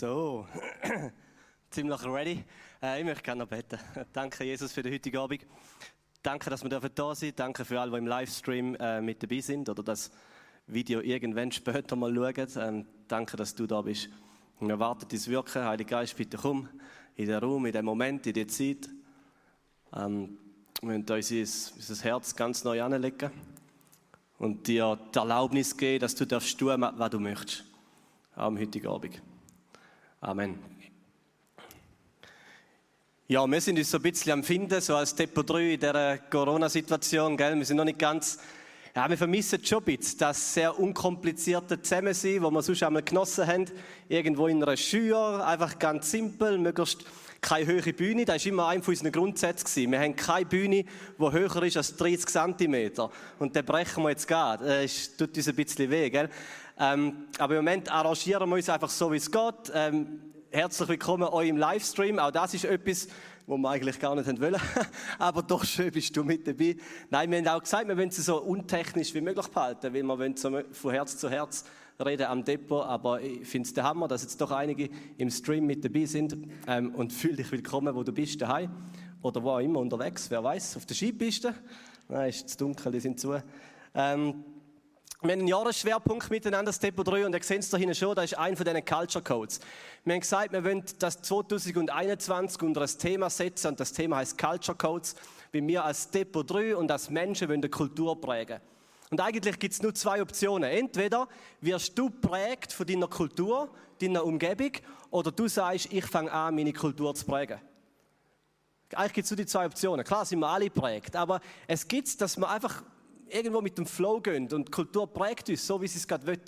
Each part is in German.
So, ziemlich ready. Äh, ich möchte gerne noch beten. Danke, Jesus, für den heutigen Abend. Danke, dass wir da sind. Danke für alle, die im Livestream äh, mit dabei sind oder das Video irgendwann später mal schauen. Ähm, danke, dass du da bist. Wir warten dein Wirken. Heiliger Geist, bitte komm in den Raum, in den Moment, in die Zeit. Ähm, wir wollen uns unser Herz ganz neu anlegen und dir die Erlaubnis geben, dass du darfst tun, was du möchtest. Am heutigen Abend. Amen. Ja, wir sind uns so ein bisschen am Finden, so als Depot 3 in dieser Corona-Situation, gell? Wir sind noch nicht ganz, ja, wir vermissen schon ein bisschen das sehr unkomplizierte Zusammensein, wo wir sonst einmal genossen haben. Irgendwo in einer Schür, einfach ganz simpel, möglichst keine höhere Bühne. Das war immer ein von unseren Grundsätzen. Wir haben keine Bühne, die höher ist als 30 cm. Und den brechen wir jetzt gerade. Das tut uns ein bisschen weh, gell? Ähm, aber im Moment arrangieren wir uns einfach so, wie es geht. Ähm, herzlich willkommen euch im Livestream. Auch das ist etwas, wo wir eigentlich gar nicht wollen. aber doch schön bist du mit dabei. Nein, wir haben auch gesagt, wir wollen es so untechnisch wie möglich behalten, weil wir wollen so von Herz zu Herz reden am Depot. Aber ich finde es der Hammer, dass jetzt doch einige im Stream mit dabei sind. Ähm, und fühl dich willkommen, wo du bist, daheim. Oder wo auch immer unterwegs, wer weiß, auf der Skipiste. Nein, ist zu dunkel, die sind zu. Ähm, wir haben einen Jahresschwerpunkt miteinander, das Depot 3, und ihr seht es da hinten schon, das ist einer von diesen Culture Codes. Wir haben gesagt, wir wollen das 2021 unter ein Thema setzen, und das Thema heißt Culture Codes, wie wir als Depot 3 und als Menschen wollen eine Kultur prägen. Und eigentlich gibt es nur zwei Optionen. Entweder wirst du prägt von deiner Kultur, deiner Umgebung, oder du sagst, ich fange an, meine Kultur zu prägen. Eigentlich gibt es nur die zwei Optionen. Klar sind wir alle prägt, aber es gibt dass man einfach irgendwo mit dem Flow gehen und Kultur prägt uns, so wie sie es gerade will.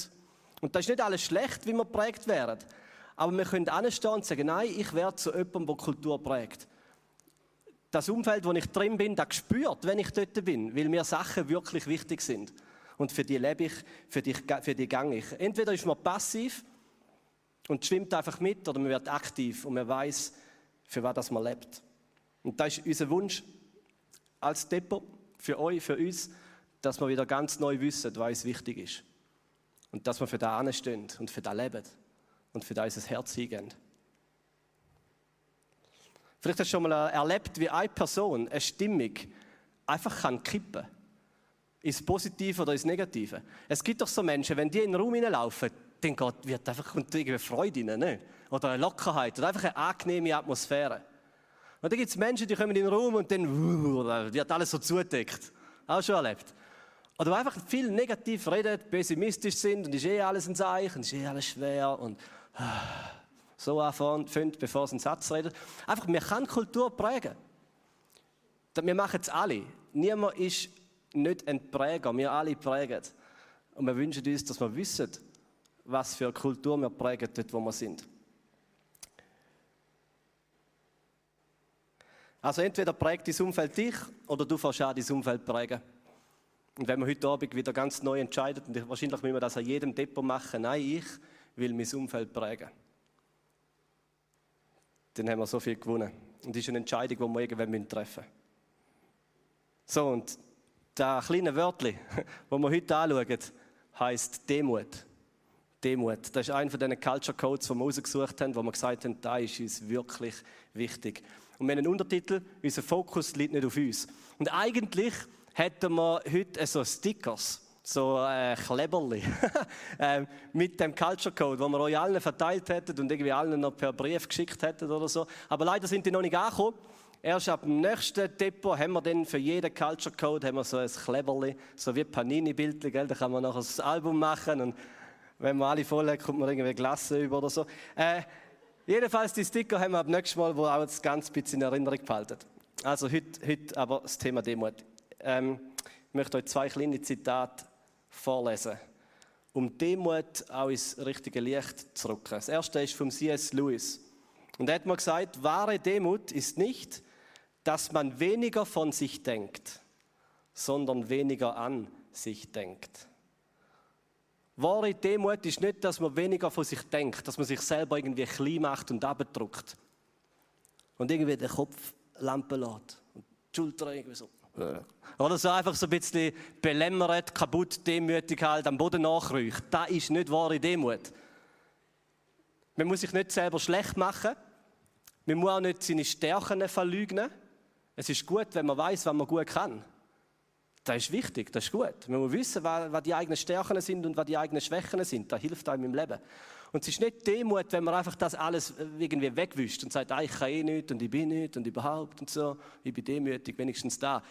Und das ist nicht alles schlecht, wie wir prägt werden. Aber wir können anstehen und sagen, nein, ich werde zu jemandem, der Kultur prägt. Das Umfeld, wo ich drin bin, das spürt, wenn ich dort bin, weil mir Sachen wirklich wichtig sind. Und für die lebe ich, für die, für die gang ich. Entweder ist man passiv und schwimmt einfach mit, oder man wird aktiv und man weiß, für was man lebt. Und das ist unser Wunsch als Depot, für euch, für uns, dass wir wieder ganz neu wissen, was uns wichtig ist. Und dass wir für das stehen und für das leben und für das unser Herz hingehen. Vielleicht hast du schon mal erlebt, wie eine Person, eine Stimmung, einfach kann kippen ins Positive oder ins Negative. Es gibt doch so Menschen, wenn die in den Raum hineinlaufen, dann geht, wird einfach kommt irgendwie Freude rein, ne? oder eine Lockerheit, oder einfach eine angenehme Atmosphäre. Und dann gibt es Menschen, die kommen in den Raum und dann wird alles so zudeckt. Auch schon erlebt. Oder einfach viel negativ reden, pessimistisch sind und ist eh alles ein Zeichen, ist eh alles schwer und so anfängt, bevor sie einen Satz redet. Einfach, wir können Kultur prägen. Wir machen es alle. Niemand ist nicht ein Präger, wir alle prägen. Und wir wünschen uns, dass wir wissen, was für eine Kultur wir prägen, dort wo wir sind. Also entweder prägt dein Umfeld dich oder du fährst auch dein Umfeld prägen. Und wenn wir heute Abend wieder ganz neu entscheiden, und wahrscheinlich müssen wir das an jedem Depot machen, nein, ich will mein Umfeld prägen, dann haben wir so viel gewonnen. Und das ist eine Entscheidung, die wir irgendwann treffen müssen. So, und das kleine Wörtchen, das wir heute anschauen, heisst Demut. Demut. Das ist einer von diesen Culture Codes, die wir rausgesucht haben, wo wir gesagt haben, da ist uns wirklich wichtig. Und wir haben einen Untertitel, unser Fokus liegt nicht auf uns. Und eigentlich hätten wir heute so Stickers, so äh, Kleberli, äh, mit dem Culture Code, wo wir euch allen verteilt hätten und irgendwie allen noch per Brief geschickt hätten oder so. Aber leider sind die noch nicht angekommen. Erst ab dem nächsten Depot haben wir dann für jeden Culture Code haben wir so ein Kleberli, so wie Panini-Bildchen, da kann man nachher das Album machen und wenn wir alle voll haben, kommt man irgendwie Glasse über oder so. Äh, jedenfalls die Sticker haben wir ab nächstes Mal, wo auch das ganz bisschen in Erinnerung behalten. Also heute, heute aber das Thema Demut. Ähm, ich möchte euch zwei kleine Zitate vorlesen, um Demut auch ins richtige Licht zu rücken. Das erste ist vom C.S. Lewis. Und er hat mal gesagt, wahre Demut ist nicht, dass man weniger von sich denkt, sondern weniger an sich denkt. Wahre Demut ist nicht, dass man weniger von sich denkt, dass man sich selber irgendwie klein macht und abdruckt und irgendwie den Kopf lampen lässt und die Schulter irgendwie so. Oder so einfach so ein bisschen belämmert, kaputt, demütig halt am Boden nachrücht. Das ist nicht wahre Demut. Man muss sich nicht selber schlecht machen. Man muss auch nicht seine Stärken verleugnen. Es ist gut, wenn man weiß, was man gut kann. Das ist wichtig, das ist gut. Man muss wissen, was die eigenen Stärken sind und was die eigenen Schwächen sind. Das hilft einem im Leben. Und es ist nicht Demut, wenn man einfach das alles irgendwie wegwischt und sagt, ah, ich kann eh nichts und ich bin nichts und überhaupt und so. Ich bin demütig, wenigstens da.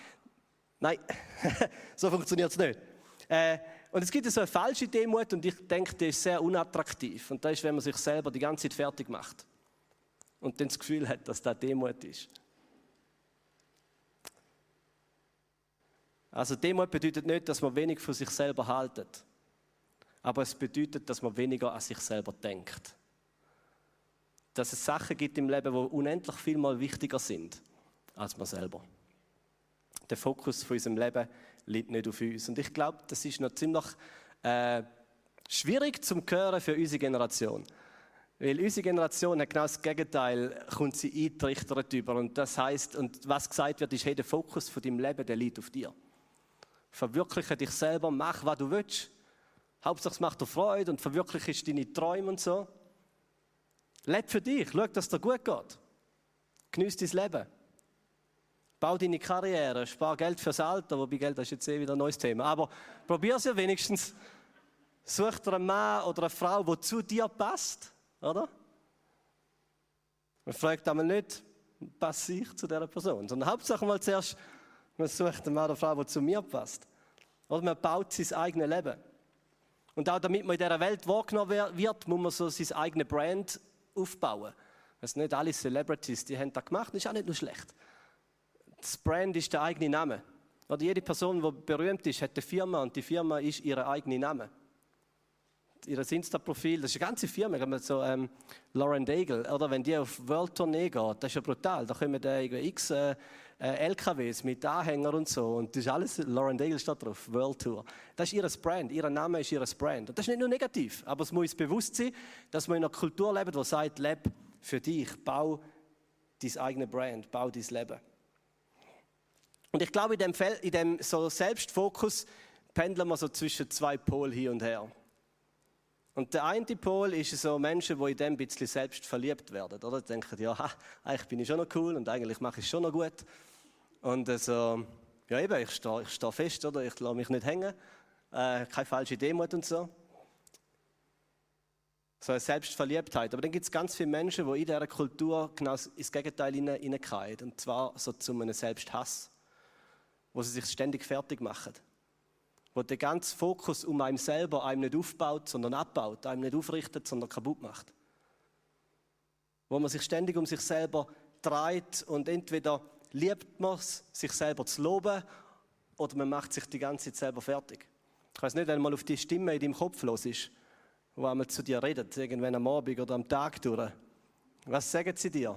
Nein, so funktioniert es nicht. Äh, und es gibt so eine falsche Demut und ich denke, die ist sehr unattraktiv. Und das ist, wenn man sich selber die ganze Zeit fertig macht und dann das Gefühl hat, dass das Demut ist. Also Demut bedeutet nicht, dass man wenig von sich selber haltet. Aber es bedeutet, dass man weniger an sich selber denkt. Dass es Sachen gibt im Leben, die unendlich viel mal wichtiger sind als man selber. Der Fokus von unserem Leben liegt nicht auf uns. Und ich glaube, das ist noch ziemlich äh, schwierig zum Hören für unsere Generation. Weil unsere Generation hat genau das Gegenteil, kommt sie eintrichtert über. Und das heißt, und was gesagt wird, ist, hey, der Fokus von deinem Leben, der liegt auf dir. Verwirkliche dich selber, mach, was du willst. Hauptsache es macht dir Freude und verwirkliche deine Träume und so. Leb für dich, schau, dass es dir gut geht. Genieß dein Leben. Bau deine Karriere, spar Geld fürs Alter, wobei Geld ist jetzt eh wieder ein neues Thema. Aber probier es ja wenigstens. Such dir einen Mann oder eine Frau, die zu dir passt, oder? Man fragt einmal nicht, passe ich zu dieser Person, sondern Hauptsache mal zuerst, man sucht einen Mann oder Frau, die zu mir passt. Oder man baut sein eigenes Leben. Und auch damit man in dieser Welt wahrgenommen wird, muss man so sein eigenes Brand aufbauen. Also nicht alle Celebrities, die haben das gemacht, das ist auch nicht nur schlecht. Das Brand ist der eigene Name. Oder jede Person, die berühmt ist, hat eine Firma und die Firma ist ihr eigener Name. Ihr Insta-Profil, das ist eine ganze Firma, so ähm, Lauren Daigle, oder wenn die auf World Tournee geht, das ist ja brutal, da kommen da x äh, LKWs mit Anhängern und so. Und das ist alles, Lauren Daigle steht drauf, World Tour. Das ist ihr Brand, ihr Name ist ihr Brand. Und das ist nicht nur negativ, aber es muss uns bewusst sein, dass man in einer Kultur lebt, die sagt, leb für dich, bau dein eigenes Brand, bau dein Leben. Und ich glaube, in dem, Fel in dem so Selbstfokus pendeln wir so zwischen zwei Polen hier und her. Und der eine Pol ist so Menschen, die in dem ein bisschen selbst verliebt werden, oder? Die denken, ja, eigentlich bin ich schon noch cool und eigentlich mache ich es schon noch gut. Und also, ja eben, ich stehe steh fest, oder? Ich lasse mich nicht hängen. Äh, keine falsche Demut und so. So eine Selbstverliebtheit. Aber dann gibt es ganz viele Menschen, die in dieser Kultur genau ins Gegenteil hineingehen. Und zwar so zu einem Selbsthass. Wo sie sich ständig fertig machen. Wo der ganze Fokus um einem selber einem nicht aufbaut, sondern abbaut. Einem nicht aufrichtet, sondern kaputt macht. Wo man sich ständig um sich selber dreht und entweder liebt man es, sich selber zu loben, oder man macht sich die ganze Zeit selber fertig. Ich weiß nicht, wenn mal auf die Stimme in deinem Kopf los ist, wo einmal zu dir redet, irgendwann am Abend oder am Tag durch. Was sagen sie dir?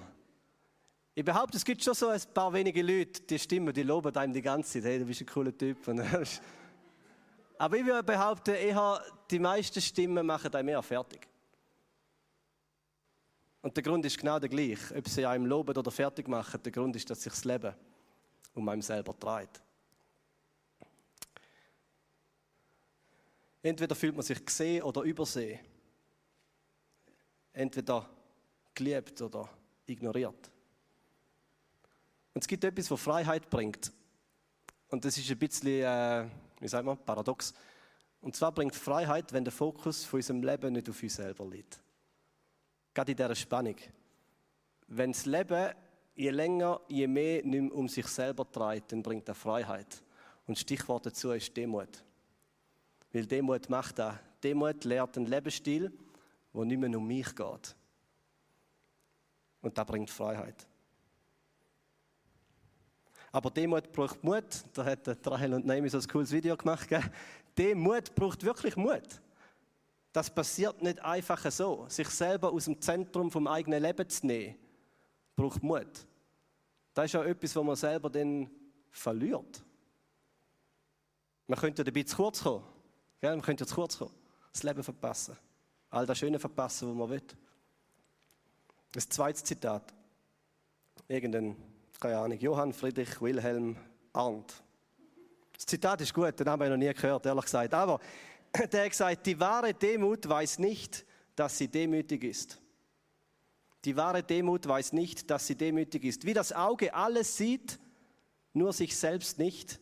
Ich behaupte, es gibt schon so ein paar wenige Leute, die Stimmen, die loben einem die ganze Zeit, hey, du bist ein cooler Typ. Aber ich würde behaupten, eher die meisten Stimmen machen einem eher fertig. Und der Grund ist genau der gleiche. Ob sie einem loben oder fertig machen, der Grund ist, dass sich das Leben um einem selber dreht. Entweder fühlt man sich gesehen oder übersehen. Entweder geliebt oder ignoriert. Und es gibt etwas, was Freiheit bringt. Und das ist ein bisschen, äh, wie sagt man, paradox. Und zwar bringt Freiheit, wenn der Fokus von unserem Leben nicht auf uns selber liegt. Gerade in dieser Spannung. Wenn das Leben je länger, je mehr nicht mehr um sich selber dreht, dann bringt er Freiheit. Und Stichwort dazu ist Demut. Weil Demut macht das. Demut lehrt einen Lebensstil, der nicht mehr um mich geht. Und das bringt Freiheit. Aber Demut braucht Mut. Da hat Rahel und Naomi so ein cooles Video gemacht. Demut braucht wirklich Mut. Das passiert nicht einfach so. Sich selber aus dem Zentrum vom eigenen Leben zu nehmen, braucht Mut. Das ist ja etwas, was man selber dann verliert. Man könnte dabei zu kurz kommen. Man könnte zu kurz kommen. Das Leben verpassen. All das Schöne verpassen, was man will. Das zweite Zitat. Irgendein, keine Ahnung, Johann Friedrich Wilhelm Arndt. Das Zitat ist gut, den habe ich noch nie gehört, ehrlich gesagt. Aber der gesagt, die wahre Demut weiß nicht, dass sie demütig ist. Die wahre Demut weiß nicht, dass sie demütig ist. Wie das Auge alles sieht, nur sich selbst nicht,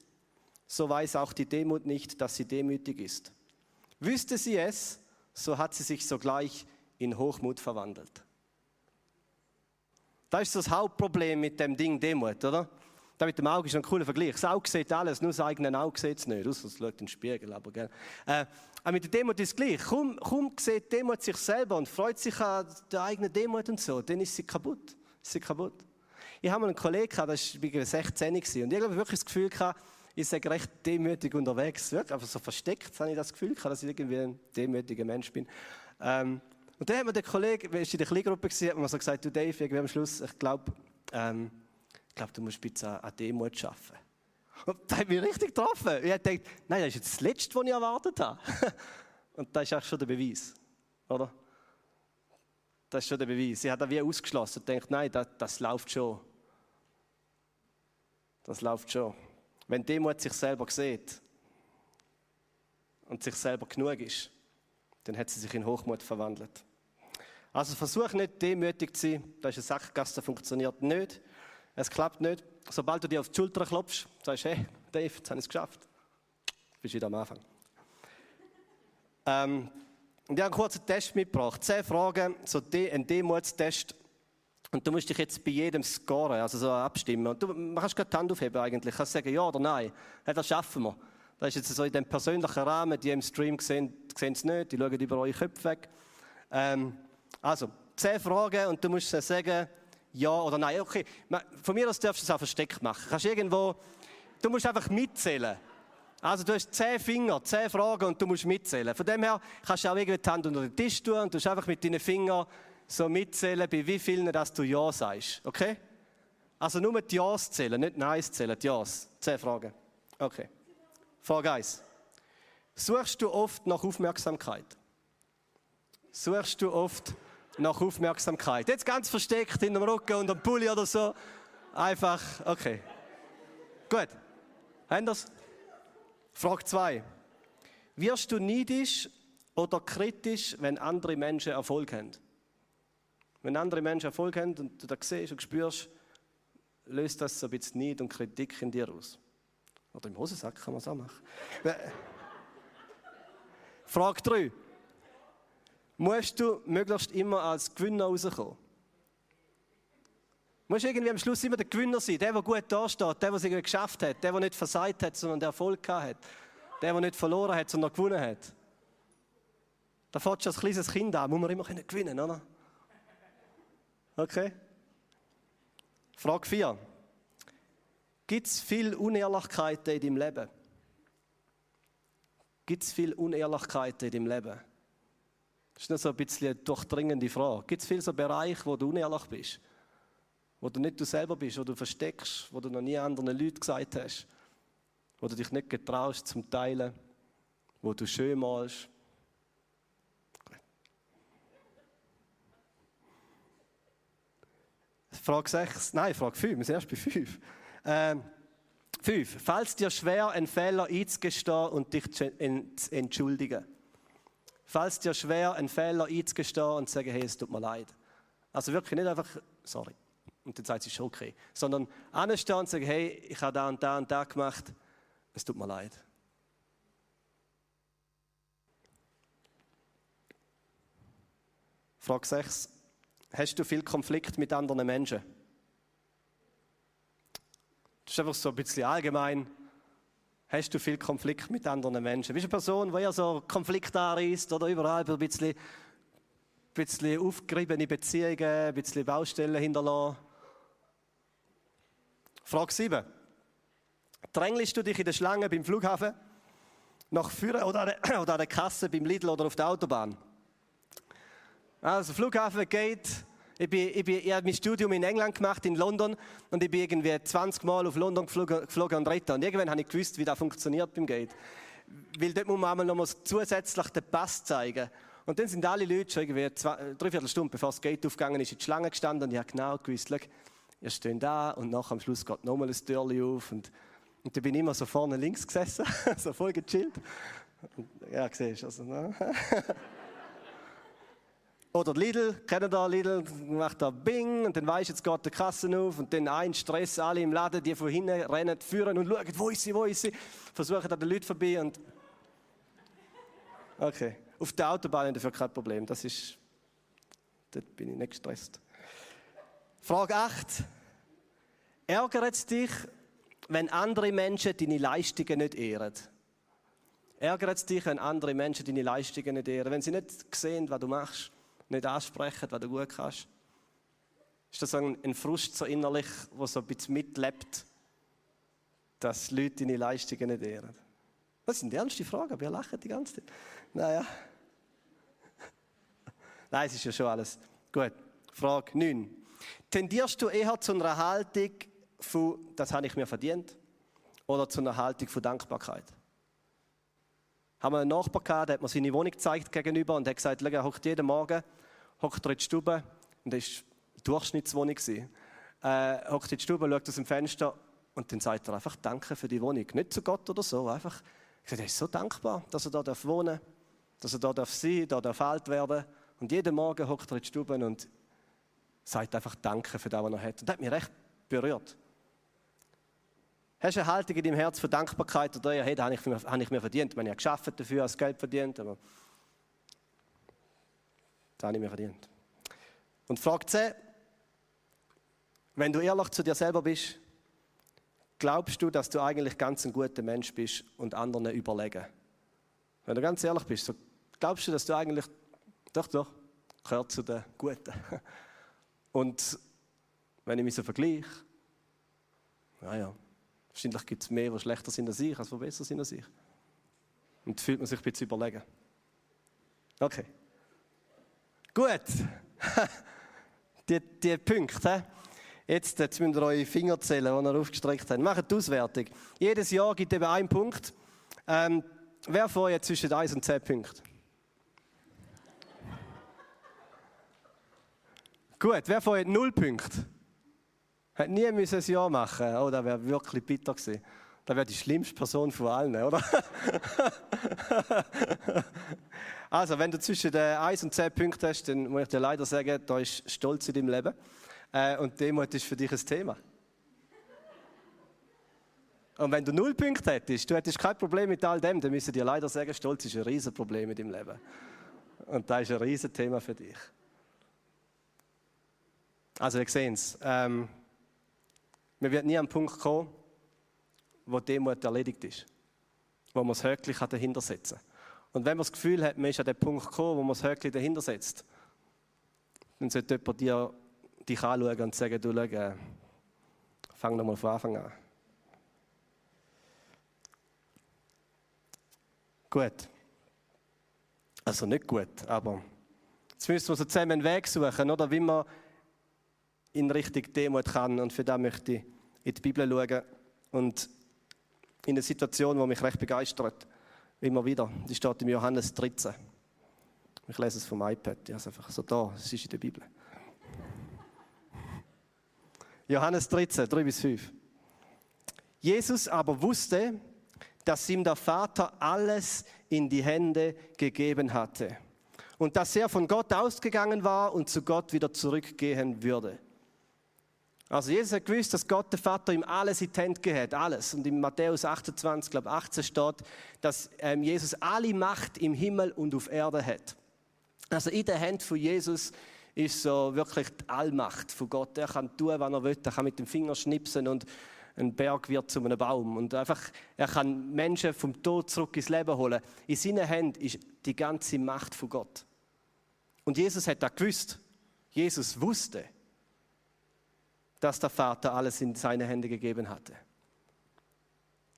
so weiß auch die Demut nicht, dass sie demütig ist. Wüsste sie es, so hat sie sich sogleich in Hochmut verwandelt. Das ist das Hauptproblem mit dem Ding Demut, oder? Da mit dem Auge ist ein cooler Vergleich. Das Auge sieht alles, nur das eigene Auge sieht es nicht. Außer es schaut in den Spiegel, aber gell. Äh, aber mit der Demut ist es gleich. Kaum, kaum sieht Demut sich selber und freut sich an der eigenen Demut und so, dann ist sie kaputt. Ist sie kaputt. Ich habe mal einen Kollegen der war 16 und ich habe wirklich das Gefühl gehabt, ich sage recht demütig unterwegs. Wirklich, einfach so versteckt habe ich das Gefühl gehabt, dass ich irgendwie ein demütiger Mensch bin. Ähm, und dann hat mir der Kollege, wir waren in der Kleingruppe, hat mir so gesagt, du Dave, irgendwie am Schluss, ich glaube, ähm, ich glaube, du musst ein bisschen an Demut arbeiten. Und das hat mich richtig getroffen. Ich habe gedacht, nein, das ist jetzt das Letzte, was ich erwartet habe. Und das ist eigentlich schon der Beweis, oder? Das ist schon der Beweis. Ich habe da wie ausgeschlossen und gedacht, nein, das, das läuft schon. Das läuft schon. Wenn Demut sich selber sieht und sich selber genug ist, dann hat sie sich in Hochmut verwandelt. Also versuch nicht demütig zu sein. Das ist eine Sackgasse, funktioniert nicht. Es klappt nicht. Sobald du dir auf die Schulter klopfst, sagst, hey, Dave, jetzt habe ich es geschafft. Bist wieder am Anfang. Ähm, und ich habe einen kurzen Test mitgebracht. Zehn Fragen, so ein Demutstest. Und du musst dich jetzt bei jedem scoren, also so abstimmen. Und du kannst gerade die Hand aufheben eigentlich. Du kannst sagen ja oder nein. Ja, das schaffen wir. Das ist jetzt so in dem persönlichen Rahmen. Die im Stream sehen, sehen es nicht. Die schauen über eure Köpfe weg. Ähm, also, zehn Fragen und du musst sagen, ja oder nein. Okay, von mir aus darfst du es auch versteckt machen. Kannst irgendwo, du musst einfach mitzählen. Also du hast zehn Finger, zehn Fragen und du musst mitzählen. Von dem her kannst du auch irgendwie die Hand unter den Tisch tun und du musst einfach mit deinen Fingern so mitzählen, bei wie vielen dass du Ja sagst. Okay? Also nur die Ja's zählen, nicht Nein zählen, die Ja's. Zehn Fragen. Okay. Frage 1. Suchst du oft nach Aufmerksamkeit? Suchst du oft nach Aufmerksamkeit? Jetzt ganz versteckt in dem Rücken und am Pulli oder so. Einfach, okay. Gut. Haben das? Frage 2. Wirst du neidisch oder kritisch, wenn andere Menschen Erfolg haben? Wenn andere Menschen Erfolg haben und du das siehst und spürst, löst das so ein bisschen Neid und Kritik in dir aus. Oder im Hosensack kann man es auch machen. Frage 3. Musst du möglichst immer als Gewinner rauskommen? Musst irgendwie am Schluss immer der Gewinner sein, der, der gut dasteht, der, der es irgendwie geschafft hat, der, der nicht versagt hat, sondern der Erfolg hat, der, der nicht verloren hat, sondern gewonnen hat. Da fährst du als kleines Kind an, muss man immer gewinnen, oder? Okay? Frage 4. Gibt es viel Unehrlichkeiten in deinem Leben? Gibt es viel Unehrlichkeiten in deinem Leben? Das ist noch so ein bisschen eine durchdringende Frage. Gibt es viele so Bereiche, wo du unehrlich bist? Wo du nicht du selber bist, wo du versteckst, wo du noch nie anderen Leuten gesagt hast? Wo du dich nicht getraust zum Teilen? Wo du schön malst? Frage 6, nein, Frage 5, wir sind erst bei 5. Ähm, 5. Falls dir schwer, einen Fehler einzugestehen und dich zu entschuldigen. Falls dir schwer, einen Fehler einzugestehen und zu sagen, hey, es tut mir leid. Also wirklich nicht einfach, sorry, und dann sagt sie, schon okay. Sondern anstehen und sagen, hey, ich habe da und da und da gemacht, es tut mir leid. Frage 6. Hast du viel Konflikt mit anderen Menschen? Das ist einfach so ein bisschen allgemein. Hast du viel Konflikt mit anderen Menschen? Bist du eine Person, die eher so Konflikt anreißt oder überall ein bisschen, ein bisschen aufgerissene Beziehungen, ein bisschen Baustellen hinterlassen? Frage 7. Drängelst du dich in der Schlange beim Flughafen, nach vorne oder an der Kasse beim Lidl oder auf der Autobahn? Also Flughafen geht. Ich, bin, ich, bin, ich habe mein Studium in England gemacht, in London, und ich bin irgendwie 20 Mal auf London geflogen, geflogen und retten. Und irgendwann habe ich gewusst, wie das funktioniert beim Gate. Weil dort muss man einmal noch zusätzlich den Pass zeigen. Und dann sind alle Leute schon irgendwie zwei, dreiviertel Stunde, bevor das Gate aufgegangen ist, in die Schlange gestanden und ich habe genau gewusst, ihr steht da und nach am Schluss geht nochmal ein Türchen auf. Und, und dann bin ich immer so vorne links gesessen, so voll gechillt. Und, ja, siehst du, also, ne? Oder Lidl, kennt ihr Lidl, macht da Bing und dann weisst jetzt geht die Kasse auf und dann ein Stress, alle im Laden, die von hinten rennen, führen und schauen, wo ist sie, wo ist sie, versuchen an den Leuten vorbei und... Okay, auf der Autobahn ist dafür kein Problem, das ist... Dort bin ich nicht gestresst. Frage 8. Ärgert es dich, wenn andere Menschen deine Leistungen nicht ehren? Ärgert es dich, wenn andere Menschen deine Leistungen nicht ehren? Wenn sie nicht sehen, was du machst? Nicht ansprechen, was du gut kannst? Ist das ein, Frust so innerlich, der so ein bisschen mitlebt, dass Leute deine Leistungen nicht ehren? Das sind ernste Fragen, ihr lacht die ganze Zeit. Naja. Nein, es ist ja schon alles. Gut. Frage 9. Tendierst du eher zu einer Haltung von, das habe ich mir verdient, oder zu einer Haltung von Dankbarkeit? Haben wir einen Nachbar gehabt, der hat mir seine Wohnung gezeigt gegenüber und hat gesagt, er hockt jeden Morgen hockt er in die Stube, und das war die Durchschnittswohnung, äh, hockt in die Stube, schaut aus dem Fenster und dann sagt er einfach Danke für die Wohnung. Nicht zu Gott oder so, einfach, er ist so dankbar, dass er da wohnen darf, dass er da darf sein da darf alt werden. Und jeden Morgen hockt er in die Stube und sagt einfach Danke für das, was er hat. Und das hat mich recht berührt. Hast du eine Haltung in deinem Herz von Dankbarkeit oder hey, das habe ich, habe ich mir verdient. Ich habe geschafft dafür, das Geld verdient, aber das habe ich mir verdient. Und Frage 10. Wenn du ehrlich zu dir selber bist, glaubst du, dass du eigentlich ganz ein guter Mensch bist und anderen überlegen? Wenn du ganz ehrlich bist, so glaubst du, dass du eigentlich, doch, doch, gehört zu den Guten. Und wenn ich mich so vergleiche, naja, wahrscheinlich gibt es mehr, die schlechter sind als ich, als die besser sind als ich. Und fühlt man sich ein bisschen überlegen. Okay. Gut. die, die Punkte. Jetzt, jetzt müsst ihr eure Finger zählen, die ihr aufgestreckt habt. Macht die Auswertung. Jedes Jahr gibt eben einen Punkt. Ähm, wer euch zwischen 1 und 10 Punkten? Gut, wer euch 0 Punkte? Hat nie ein Jahr machen Oh, das wäre wirklich bitter gewesen. Das wäre die schlimmste Person von allen, oder? Also, wenn du zwischen den 1 und 10 Punkten hast, dann muss ich dir leider sagen, da ist Stolz in deinem Leben. Äh, und Demut ist für dich ein Thema. Und wenn du null Punkte hättest, du hättest kein Problem mit all dem, dann müsste ich dir leider sagen, Stolz ist ein Riesenproblem in deinem Leben. Und das ist ein Riesenthema für dich. Also, wir sehen es. Ähm, wir werden nie an den Punkt kommen, wo Demut erledigt ist. Wo man das Höckchen dahinter setzen kann. Und wenn man das Gefühl hat, man ist an den Punkt gekommen, wo man das Höckchen dahinter setzt, dann sollte jemand dir, dich anschauen und sagen, du, schau, äh, fang nochmal von Anfang an. Gut. Also nicht gut, aber jetzt müssen wir so zusammen einen Weg suchen, oder wie man in Richtung Demut kann. Und für das möchte ich in die Bibel schauen und in eine Situation, die mich recht begeistert. Immer wieder. Die steht im Johannes 13. Ich lese es vom iPad. Ja, ist einfach so da. Es ist in der Bibel. Johannes 13, 3 bis 5. Jesus aber wusste, dass ihm der Vater alles in die Hände gegeben hatte und dass er von Gott ausgegangen war und zu Gott wieder zurückgehen würde. Also Jesus hat gewusst, dass Gott der Vater ihm alles in die Hände gegeben hat, alles. Und in Matthäus 28, glaube 18 steht, dass ähm, Jesus alle Macht im Himmel und auf Erde hat. Also in der Hand von Jesus ist so wirklich die Allmacht von Gott. Er kann tun, was er will. Er kann mit dem Finger schnipsen und ein Berg wird zu einem Baum. Und einfach, er kann Menschen vom Tod zurück ins Leben holen. In seinen Händen ist die ganze Macht von Gott. Und Jesus hat das gewusst. Jesus wusste, dass der Vater alles in seine Hände gegeben hatte.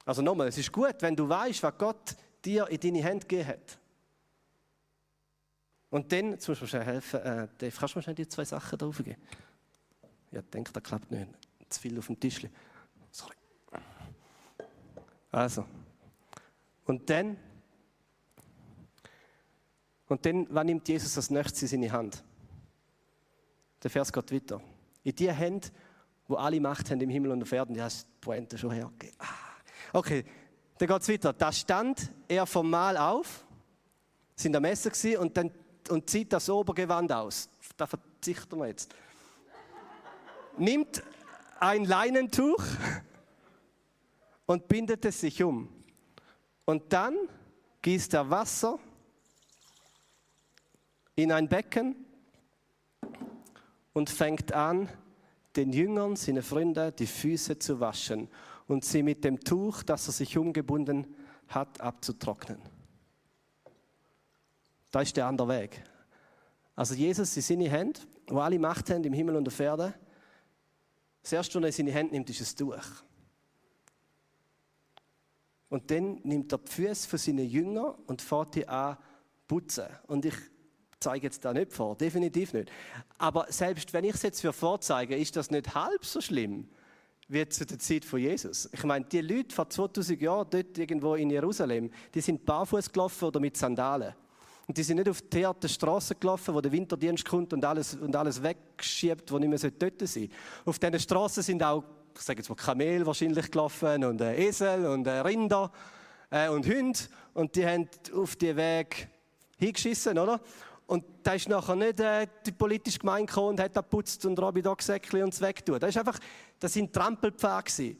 Also nochmal, es ist gut, wenn du weißt, was Gott dir in deine Hände gegeben hat. Und dann, mir schnell helfen, äh, Dave, kannst du mir schnell die zwei Sachen drauf geben? Ja, ich denke, das klappt nicht. Zu viel auf dem Tisch. Sorry. Also. Und dann, und dann, was nimmt Jesus als nächstes in seine Hand? Der Vers geht weiter. In die Hände, wo alle Macht haben im Himmel und auf Erden. Ja, hast die Pointe schon hergegeben. Ah. Okay, dann geht es weiter. Da stand er vom Mahl auf, sind am Essen gewesen, und dann und zieht das Obergewand aus. Da verzichten wir jetzt. Nimmt ein Leinentuch und bindet es sich um. Und dann gießt er Wasser in ein Becken und fängt an, den Jüngern, seine Freunde, die Füße zu waschen und sie mit dem Tuch, das er sich umgebunden hat, abzutrocknen. Da ist der andere Weg. Also Jesus in seine Hände, wo alle Macht haben im Himmel und auf Erde. Das erste, was er in seine Hände nimmt, ist ein Tuch. Und dann nimmt er die Füße von seinen Jüngern und fährt die an putzen. Und ich zeige jetzt da nicht vor, definitiv nicht. Aber selbst wenn ich es jetzt für vorzeige, ist das nicht halb so schlimm wie zu der Zeit von Jesus. Ich meine, die Leute vor 2000 Jahren dort irgendwo in Jerusalem, die sind barfuß gelaufen oder mit Sandalen. Und die sind nicht auf die Straßen gelaufen, wo der Winterdienst kommt und alles, und alles wegschiebt, wo nicht mehr dort sein sollte. Auf diesen Straßen sind auch, ich sage jetzt mal, Kamel wahrscheinlich gelaufen und äh, Esel und äh, Rinder äh, und Hunde. Und die haben auf die Weg hingeschissen, oder? Und da ist nachher nicht äh, die politische Gemeinde gekommen und hat da putzt und Robby da Säckchen und es wegtun. Das ist einfach, das sind Trampelpfade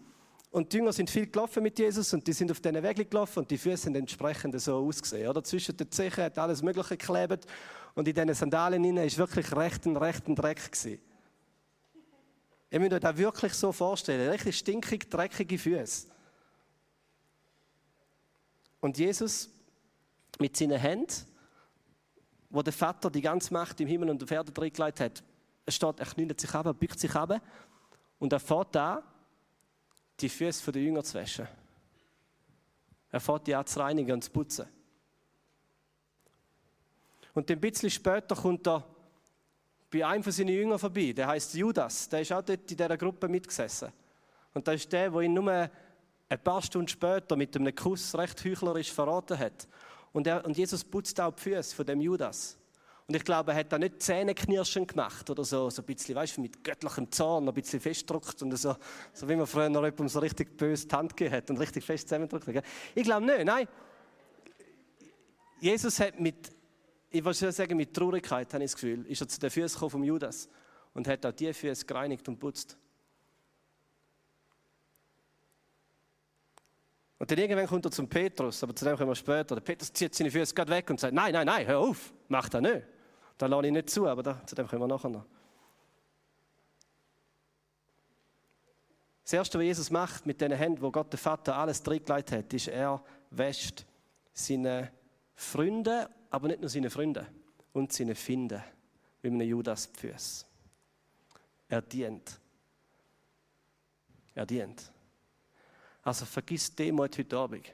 Und die Jünger sind viel gelaufen mit Jesus und die sind auf diesen Weg gelaufen und die Füße sind entsprechend so ausgesehen. Oder? Zwischen den Zehen hat alles Mögliche geklebt und in diesen Sandalen innen ist wirklich recht ein rechten Dreck gewesen. Ihr müsst euch das wirklich so vorstellen. Richtig stinkig, dreckige Füße. Und Jesus mit seinen Händen wo der Vater die ganze Macht im Himmel und auf Erde reingelegt hat, er steht, er knüllt sich ab, bückt sich ab und er fährt an, die Füße der Jünger zu waschen. Er fährt die an zu reinigen und zu putzen. Und ein bisschen später kommt er bei einem von seinen Jüngern vorbei, der heißt Judas, der ist auch dort in dieser Gruppe mitgesessen. Und das ist der, der ihn nur ein paar Stunden später mit einem Kuss recht heuchlerisch verraten hat. Und, er, und Jesus putzt auch die Füße von dem Judas. Und ich glaube, er hat da nicht Zähneknirschen gemacht oder so, so ein bisschen, weißt du, mit göttlichem Zorn, ein bisschen festdruckt und so, so wie man früher noch jemandem so richtig böse die Hand gegeben hat und richtig fest zusammendrückt. Ich glaube nicht, nein. Jesus hat mit, ich würde sagen, mit Traurigkeit, habe ich das Gefühl, ist er zu den Füßen vom Judas und hat auch die Füße gereinigt und putzt. Und dann irgendwann kommt er zum Petrus, aber zu dem kommen wir später. Der Petrus zieht seine Füße gerade weg und sagt, nein, nein, nein, hör auf, mach das nicht. Da lasse ich nicht zu, aber da, zu dem kommen wir nachher noch. Das Erste, was Jesus macht mit den Händen, wo Gott der Vater alles reingelegt hat, ist, er wäscht seine Freunde, aber nicht nur seine Freunde, und seine Finde, wie einem Judas Füße. Er dient. Er dient. Also vergiss Demut heute Abend.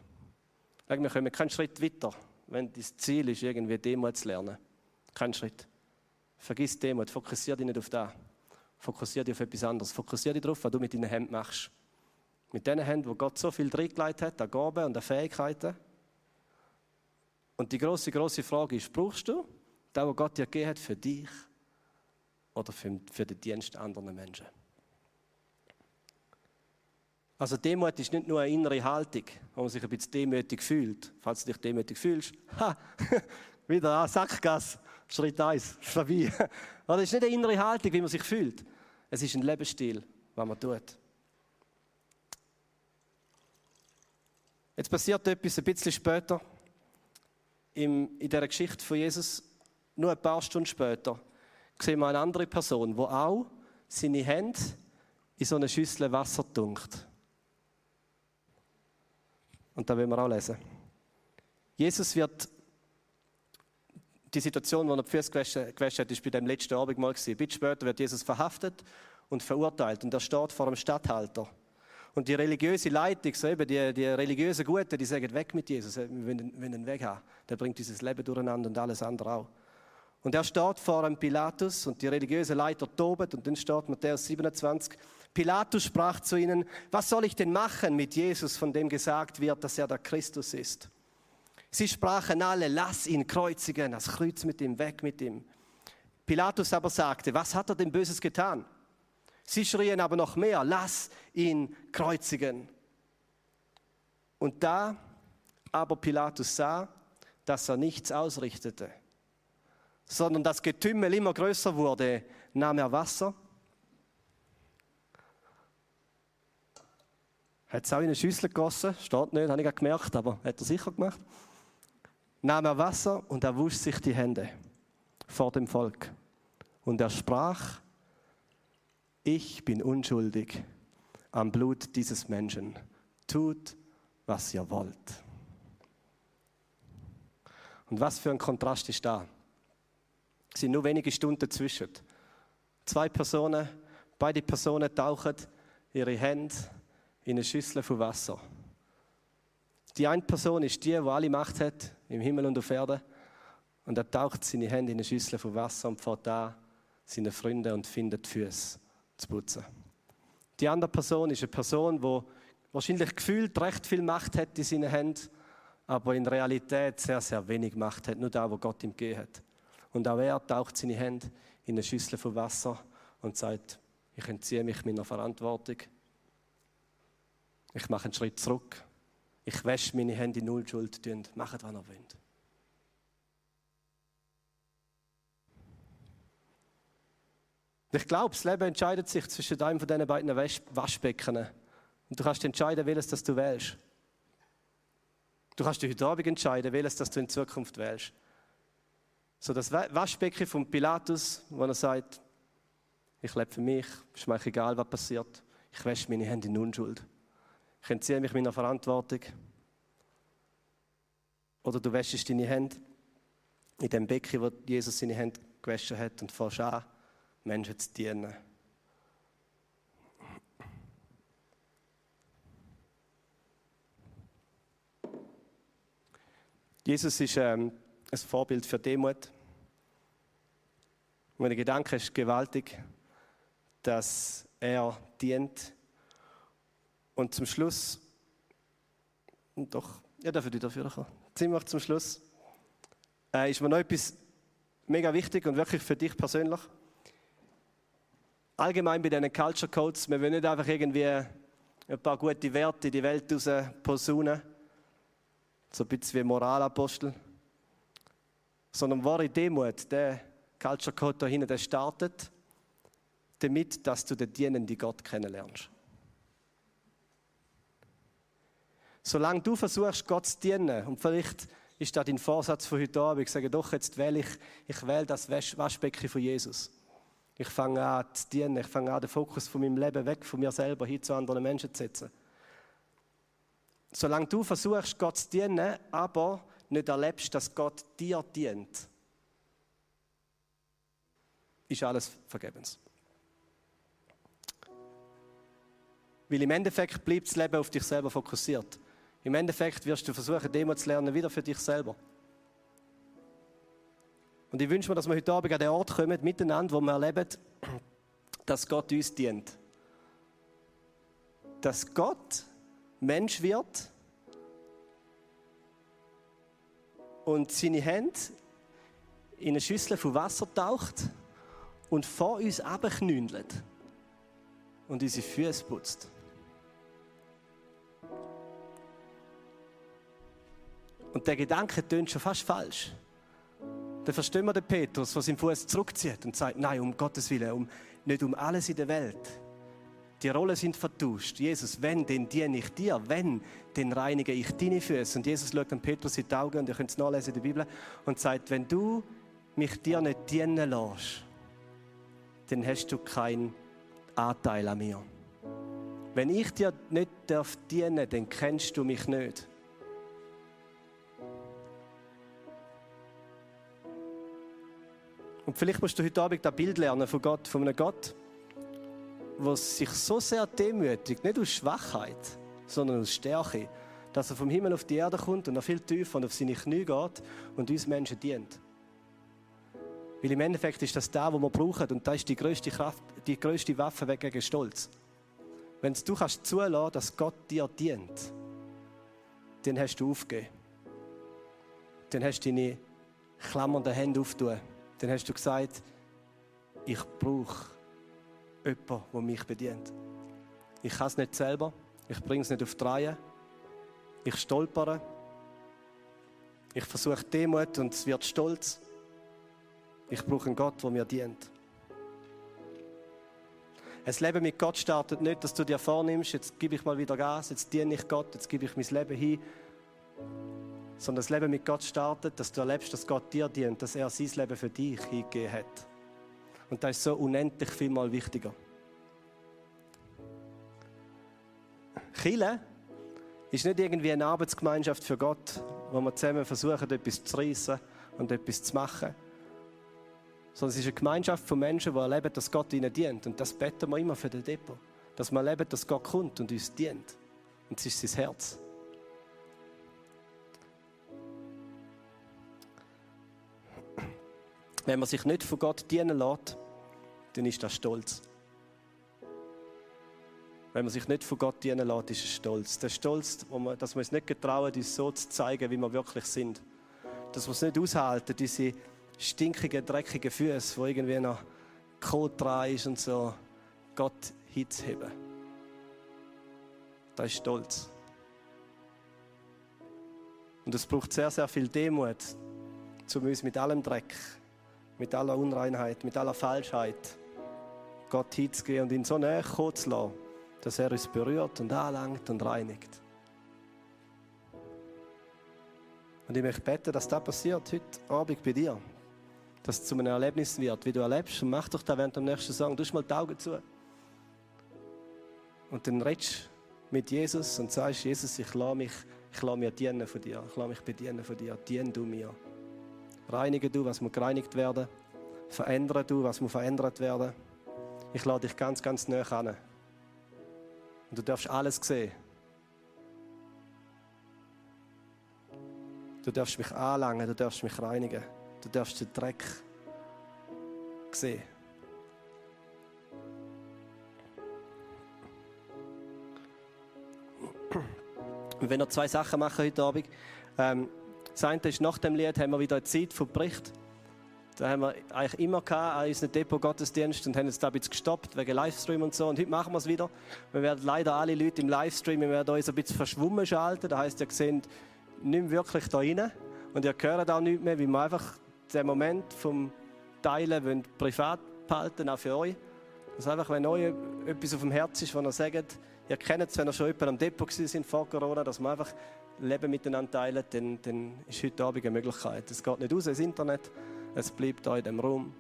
Wir kommen keinen Schritt weiter, wenn das Ziel ist, irgendwie Demut zu lernen. Kein Schritt. Vergiss Demut, fokussiere dich nicht auf das. Fokussiere dich auf etwas anderes. Fokussiere dich darauf, was du mit deinen Händen machst. Mit den Händen, wo Gott so viel reingelegt hat, an Gaben und an Fähigkeiten. Und die große, große Frage ist, brauchst du das, was Gott dir gegeben hat, für dich oder für, für den Dienst anderer Menschen? Also Demut ist nicht nur eine innere Haltung, wo man sich ein bisschen demütig fühlt. Falls du dich demütig fühlst, ha, wieder an, Sackgasse, Schritt 1, vorbei. Das ist nicht eine innere Haltung, wie man sich fühlt. Es ist ein Lebensstil, was man tut. Jetzt passiert etwas ein bisschen später in dieser Geschichte von Jesus. Nur ein paar Stunden später sehen wir eine andere Person, die auch seine Hände in so eine Schüssel Wasser tunkt. Und da wollen wir auch lesen. Jesus wird, die Situation, wo er die Füße gewaschen hat, ist bei dem letzten Abendmahl gewesen. Ein bisschen später wird Jesus verhaftet und verurteilt und er steht vor einem Stadthalter. Und die religiöse Leitung, so eben die, die religiösen Guten, die sagen, weg mit Jesus, wir wollen ihn weg haben. Der bringt dieses Leben durcheinander und alles andere auch. Und er steht vor einem Pilatus und die religiösen Leiter toben und dann steht Matthäus 27, Pilatus sprach zu ihnen, was soll ich denn machen mit Jesus, von dem gesagt wird, dass er der Christus ist? Sie sprachen alle, lass ihn kreuzigen, das Kreuz mit ihm, weg mit ihm. Pilatus aber sagte, was hat er denn Böses getan? Sie schrien aber noch mehr, lass ihn kreuzigen. Und da aber Pilatus sah, dass er nichts ausrichtete, sondern das Getümmel immer größer wurde, nahm er Wasser. Hat es auch in eine Schüssel gegossen, steht nicht, habe ich gemerkt, aber hat er sicher gemacht. Nahm er Wasser und er wusch sich die Hände vor dem Volk. Und er sprach, ich bin unschuldig am Blut dieses Menschen. Tut, was ihr wollt. Und was für ein Kontrast ist da? Es sind nur wenige Stunden dazwischen. Zwei Personen, beide Personen tauchen ihre Hände in eine Schüssel von Wasser. Die eine Person ist die, die alle Macht hat, im Himmel und auf Erden. Und er taucht seine Hände in eine Schüssel von Wasser und fährt an, seine Freunde und findet die Füße zu putzen. Die andere Person ist eine Person, die wahrscheinlich gefühlt recht viel Macht hat in seinen Händen, aber in Realität sehr, sehr wenig Macht hat, nur da, wo Gott ihm gegeben hat. Und auch er taucht seine Hände in eine Schüssel von Wasser und sagt, ich entziehe mich meiner Verantwortung. Ich mache einen Schritt zurück. Ich wasche meine Hände in Nullschuld und macht, was ihr wollt. Ich glaube, das Leben entscheidet sich zwischen einem von diesen beiden Waschbecken. Und du kannst entscheiden, welches das du wählst. Du kannst dich heute Abend entscheiden, welches das du in Zukunft wählst. So das Waschbecken von Pilatus, wo er sagt, ich lebe für mich, ist mir egal, was passiert. Ich wasche meine Hände in Unschuld. Ich entziehe mich meiner Verantwortung. Oder du wäschst deine Hände in dem Becken, wo Jesus seine Hände gewaschen hat und fährst an, Menschen zu dienen. Jesus ist ähm, ein Vorbild für Demut. Mein Gedanke ist gewaltig, dass er dient. Und zum Schluss, und doch, ja, dafür dafür kommen. Ziemlich zum Schluss, äh, ist mir noch etwas mega wichtig und wirklich für dich persönlich. Allgemein bei diesen Culture Codes, wir wollen nicht einfach irgendwie ein paar gute Werte in die Welt raus posaunen, so ein bisschen wie Moralapostel, sondern wahre Demut, der Culture Code da hinten, der startet damit, dass du den dienenden Gott kennenlernst. Solange du versuchst, Gott zu dienen, und vielleicht ist das dein Vorsatz von heute Abend, ich sage doch, jetzt wähle ich, ich wähle das Waschbecken von Jesus. Ich fange an zu dienen, ich fange an, den Fokus von meinem Leben weg von mir selber hin zu anderen Menschen zu setzen. Solange du versuchst, Gott zu dienen, aber nicht erlebst, dass Gott dir dient, ist alles vergebens. Weil im Endeffekt bleibt das Leben auf dich selber fokussiert. Im Endeffekt wirst du versuchen, Demo zu lernen, wieder für dich selber. Und ich wünsche mir, dass wir heute Abend an den Ort kommen, miteinander, wo wir erleben, dass Gott uns dient. Dass Gott Mensch wird und seine Hände in eine Schüssel von Wasser taucht und vor uns abknündelt und unsere Füße putzt. Und der Gedanke tönt schon fast falsch. Dann verstehen wir den Petrus, der seinen Fuß zurückzieht und sagt, nein, um Gottes Willen, um, nicht um alles in der Welt. Die Rollen sind vertauscht. Jesus, wenn, dann diene ich dir. Wenn, dann reinige ich deine Füße. Und Jesus schaut dann Petrus in die Augen, und ihr könnt es nachlesen in der Bibel, und sagt, wenn du mich dir nicht dienen lässt, dann hast du keinen Anteil an mir. Wenn ich dir nicht darf dienen, dann kennst du mich nicht. Und vielleicht musst du heute Abend das Bild lernen von Gott, von einem Gott, der sich so sehr demütigt, nicht aus Schwachheit, sondern aus Stärke, dass er vom Himmel auf die Erde kommt und noch viel tiefer und auf seine Knie geht und uns Menschen dient. Weil im Endeffekt ist das da, wo wir brauchen und das ist die größte Kraft, die größte Waffe gegen Stolz. Wenn du kannst zulassen, dass Gott dir dient, dann hast du aufgegeben. Dann hast du deine klammernden Hände aufgetan dann hast du gesagt, ich brauche jemanden, der mich bedient. Ich kann es nicht selber, ich bringe es nicht auf die Reihe, ich stolpere, ich versuche Demut und es wird stolz. Ich brauche einen Gott, der mir dient. Ein Leben mit Gott startet nicht, dass du dir vornimmst, jetzt gebe ich mal wieder Gas, jetzt diene ich Gott, jetzt gebe ich mein Leben hin. Sondern das Leben mit Gott startet, dass du erlebst, dass Gott dir dient, dass er sein Leben für dich hingegeben hat. Und das ist so unendlich viel mal wichtiger. Chile ist nicht irgendwie eine Arbeitsgemeinschaft für Gott, wo wir zusammen versuchen, etwas zu reissen und etwas zu machen. Sondern es ist eine Gemeinschaft von Menschen, die erleben, dass Gott ihnen dient. Und das beten wir immer für den Depot. Dass wir erleben, dass Gott kommt und uns dient. Und es ist sein Herz. Wenn man sich nicht von Gott dienen lässt, dann ist das Stolz. Wenn man sich nicht von Gott dienen lässt, ist es Stolz. Der Stolz, dass wir es nicht getrauen, uns so zu zeigen, wie wir wirklich sind. Dass wir es nicht aushalten, diese stinkigen, dreckigen Füße, wo irgendwie noch Kot dran ist und so, Gott hinzuheben. Das ist Stolz. Und es braucht sehr, sehr viel Demut, um uns mit allem Dreck, mit aller Unreinheit, mit aller Falschheit Gott hinzugehen und ihn so näher zu lassen, dass er uns berührt und anlangt und reinigt. Und ich möchte beten, dass das passiert heute Abend bei dir. Dass es zu einem Erlebnis wird, wie du erlebst. Und mach doch da während dem nächsten Song. Du mal die Augen zu. Und dann redest mit Jesus und sagst, Jesus, ich lasse mich, ich lasse mir dienen von dir. Ich lasse mich bedienen von dir. Dien du mir. Reinige du, was muss gereinigt werden. Verändere du, was muss verändert werden. Ich lade dich ganz, ganz nah an. Und du darfst alles sehen. Du darfst mich anlangen, du darfst mich reinigen. Du darfst den Dreck sehen. Und wenn wir zwei Sachen machen heute Abend, ähm, das eine ist, nach dem Lied haben wir wieder eine Zeit von Bericht. Da haben wir eigentlich immer gehabt, an unseren Depot-Gottesdienst und haben jetzt da ein bisschen gestoppt wegen Livestream und so. Und heute machen wir es wieder. Wir werden leider alle Leute im Livestream, wir werden uns ein bisschen verschwommen schalten. Das heisst, ihr seht nicht mehr wirklich da rein. Und ihr hört auch nicht mehr, wie wir einfach den Moment vom Teilen wollen privat behalten, auch für euch. Dass einfach, wenn euch etwas auf dem Herz ist, was ihr sagt, ihr kennt es, wenn ihr schon jemand am Depot sind vor Corona, dass wir einfach Leben miteinander teilen, dann, dann ist heute Abend eine Möglichkeit. Es geht nicht aus ins Internet, es bleibt da in dem Raum.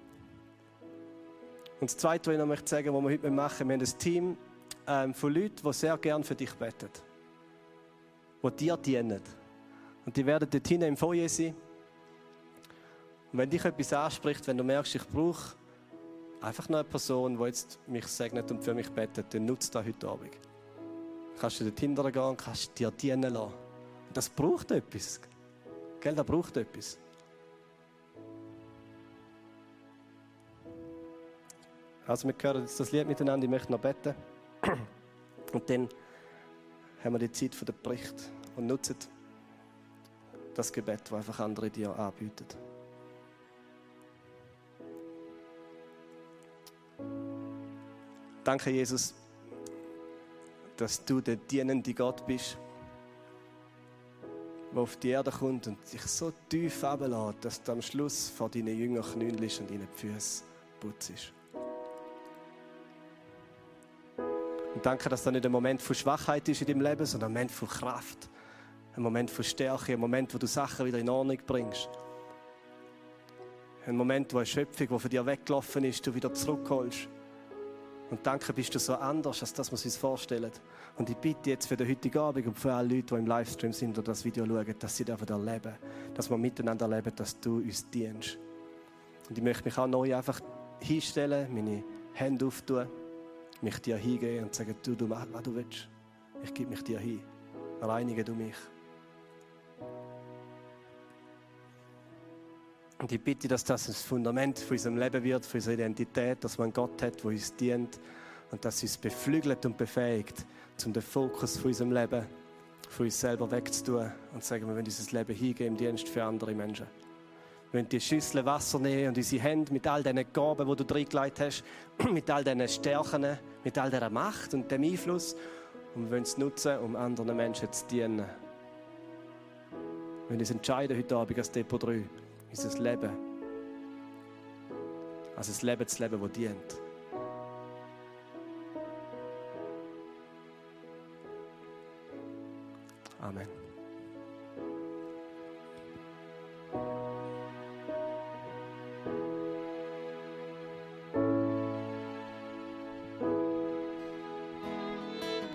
Und das Zweite, was ich noch möchte sagen, was wir heute machen, wir haben ein Team ähm, von Leuten, die sehr gerne für dich beten. Die dir dienen. Und die werden dort hinten im Foyer sein. Und wenn dich etwas anspricht, wenn du merkst, ich brauche einfach noch eine Person, die jetzt mich segnet und für mich betet, dann nutze das heute Abend. Kannst du dort hinten gehen und kannst dir dienen lassen. Das braucht etwas. Gell, das braucht etwas. Also wir hören jetzt das Lied miteinander, ich möchte noch beten. Und dann haben wir die Zeit für den Bericht und nutzen das Gebet, das einfach andere dir anbieten. Danke, Jesus, dass du der dienende Gott bist, der auf die Erde kommt und dich so tief ablässt, dass du am Schluss vor deinen Jüngern knündelst und ihnen die Füße putzt. Und danke, dass das nicht ein Moment von Schwachheit ist in deinem Leben, sondern ein Moment von Kraft. Ein Moment von Stärke, ein Moment, wo du Sachen wieder in Ordnung bringst. Ein Moment, wo eine Schöpfung, die von dir weggelaufen ist, du wieder zurückholst. Und danke, bist du so anders, als das wir uns vorstellen. Und ich bitte jetzt für den heutigen Abend und für alle Leute, die im Livestream sind oder das Video schauen, dass sie dürfen erleben, dass wir miteinander erleben, dass du uns dienst. Und ich möchte mich auch neu einfach hinstellen, meine Hände auftun, mich dir hingeben und sagen, du, du mach, was du willst. Ich gebe mich dir hin. Reinige du mich. Und ich bitte, dass das ein Fundament für unserem Leben wird, für unsere Identität, dass man Gott hat, der uns dient und dass uns beflügelt und befähigt, um den Fokus von unserem Leben von uns selber wegzutun und zu sagen, wir wollen unser Leben hingeben im Dienst für andere Menschen. Wir wollen die Schüssel Wasser nehmen und unsere Hände mit all diesen Gaben, die du reingelegt hast, mit all diesen Stärken, mit all dieser Macht und dem Einfluss und wir wollen es nutzen, um anderen Menschen zu dienen. Wir wollen uns entscheiden heute Abend als Depot 3 unser Leben Also ein Leben zu leben, das dient. Amen.